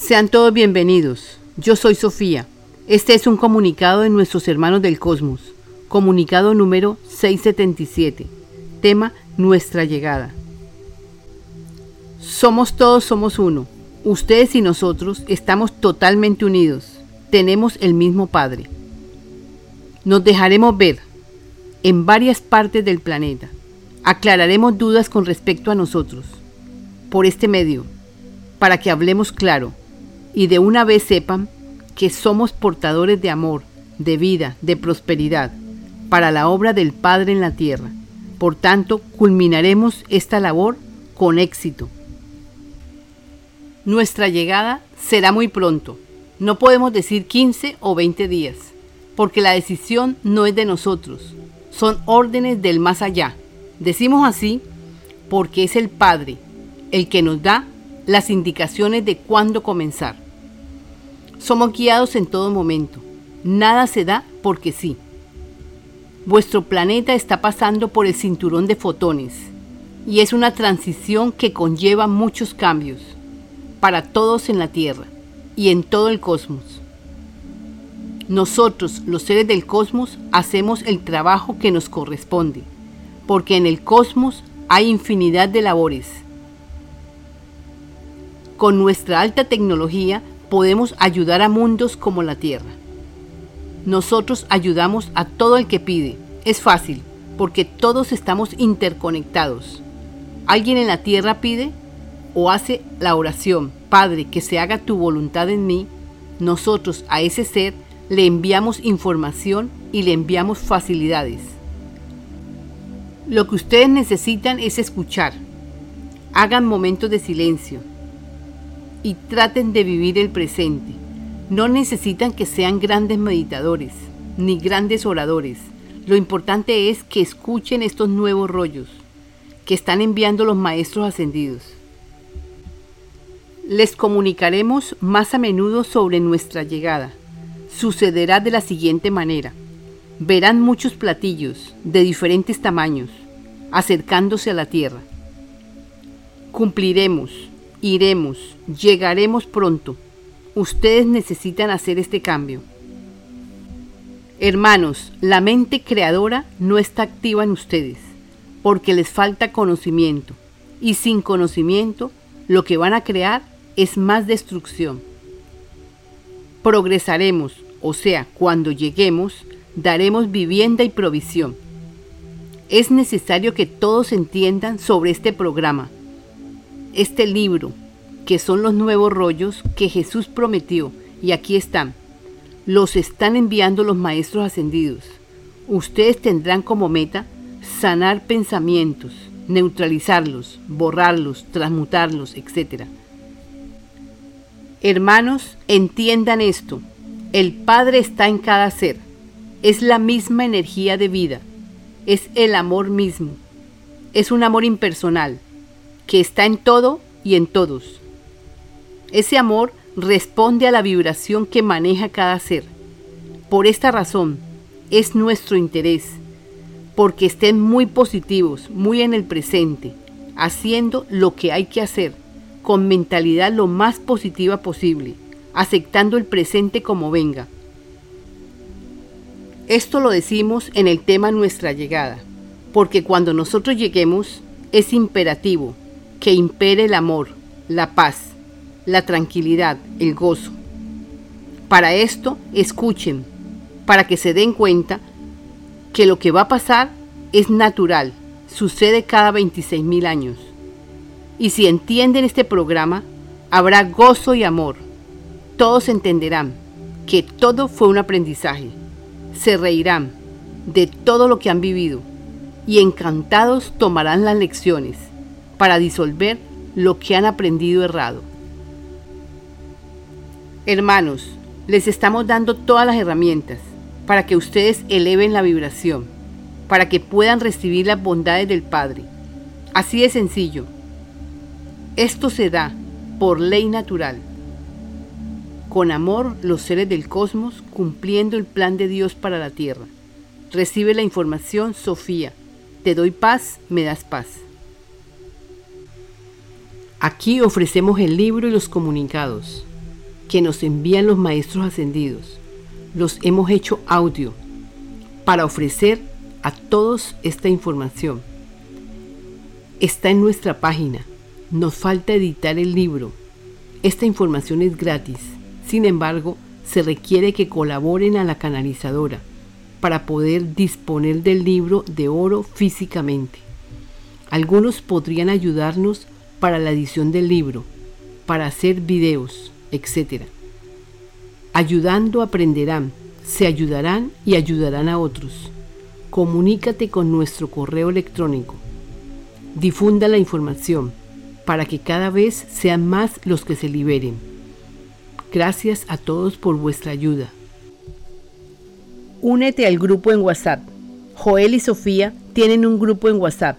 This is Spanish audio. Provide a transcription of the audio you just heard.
Sean todos bienvenidos. Yo soy Sofía. Este es un comunicado de nuestros hermanos del cosmos. Comunicado número 677. Tema Nuestra llegada. Somos todos, somos uno. Ustedes y nosotros estamos totalmente unidos. Tenemos el mismo Padre. Nos dejaremos ver en varias partes del planeta. Aclararemos dudas con respecto a nosotros por este medio, para que hablemos claro y de una vez sepan que somos portadores de amor, de vida, de prosperidad, para la obra del Padre en la tierra. Por tanto, culminaremos esta labor con éxito. Nuestra llegada será muy pronto. No podemos decir 15 o 20 días, porque la decisión no es de nosotros, son órdenes del más allá. Decimos así porque es el Padre el que nos da las indicaciones de cuándo comenzar. Somos guiados en todo momento. Nada se da porque sí. Vuestro planeta está pasando por el cinturón de fotones y es una transición que conlleva muchos cambios para todos en la Tierra y en todo el cosmos. Nosotros, los seres del cosmos, hacemos el trabajo que nos corresponde, porque en el cosmos hay infinidad de labores con nuestra alta tecnología podemos ayudar a mundos como la Tierra. Nosotros ayudamos a todo el que pide. Es fácil, porque todos estamos interconectados. Alguien en la Tierra pide o hace la oración, Padre, que se haga tu voluntad en mí. Nosotros a ese ser le enviamos información y le enviamos facilidades. Lo que ustedes necesitan es escuchar. Hagan momentos de silencio y traten de vivir el presente. No necesitan que sean grandes meditadores ni grandes oradores. Lo importante es que escuchen estos nuevos rollos que están enviando los maestros ascendidos. Les comunicaremos más a menudo sobre nuestra llegada. Sucederá de la siguiente manera. Verán muchos platillos de diferentes tamaños acercándose a la tierra. Cumpliremos Iremos, llegaremos pronto. Ustedes necesitan hacer este cambio. Hermanos, la mente creadora no está activa en ustedes, porque les falta conocimiento, y sin conocimiento lo que van a crear es más destrucción. Progresaremos, o sea, cuando lleguemos, daremos vivienda y provisión. Es necesario que todos entiendan sobre este programa este libro, que son los nuevos rollos que Jesús prometió, y aquí están. Los están enviando los maestros ascendidos. Ustedes tendrán como meta sanar pensamientos, neutralizarlos, borrarlos, transmutarlos, etc. Hermanos, entiendan esto. El Padre está en cada ser. Es la misma energía de vida. Es el amor mismo. Es un amor impersonal que está en todo y en todos. Ese amor responde a la vibración que maneja cada ser. Por esta razón, es nuestro interés, porque estén muy positivos, muy en el presente, haciendo lo que hay que hacer, con mentalidad lo más positiva posible, aceptando el presente como venga. Esto lo decimos en el tema Nuestra llegada, porque cuando nosotros lleguemos es imperativo que impere el amor, la paz, la tranquilidad, el gozo. Para esto, escuchen, para que se den cuenta que lo que va a pasar es natural, sucede cada 26 mil años. Y si entienden este programa, habrá gozo y amor. Todos entenderán que todo fue un aprendizaje. Se reirán de todo lo que han vivido y encantados tomarán las lecciones para disolver lo que han aprendido errado. Hermanos, les estamos dando todas las herramientas para que ustedes eleven la vibración, para que puedan recibir las bondades del Padre. Así de sencillo. Esto se da por ley natural. Con amor los seres del cosmos cumpliendo el plan de Dios para la tierra. Recibe la información, Sofía. Te doy paz, me das paz. Aquí ofrecemos el libro y los comunicados. que nos envían los maestros ascendidos. Los hemos hecho audio para ofrecer a todos esta información. Está en nuestra página. Nos falta editar el libro. Esta información es gratis. Sin embargo, se requiere que colaboren a la canalizadora para poder disponer del libro de oro físicamente. Algunos podrían ayudarnos para la edición del libro, para hacer videos, etc. Ayudando aprenderán, se ayudarán y ayudarán a otros. Comunícate con nuestro correo electrónico. Difunda la información para que cada vez sean más los que se liberen. Gracias a todos por vuestra ayuda. Únete al grupo en WhatsApp. Joel y Sofía tienen un grupo en WhatsApp,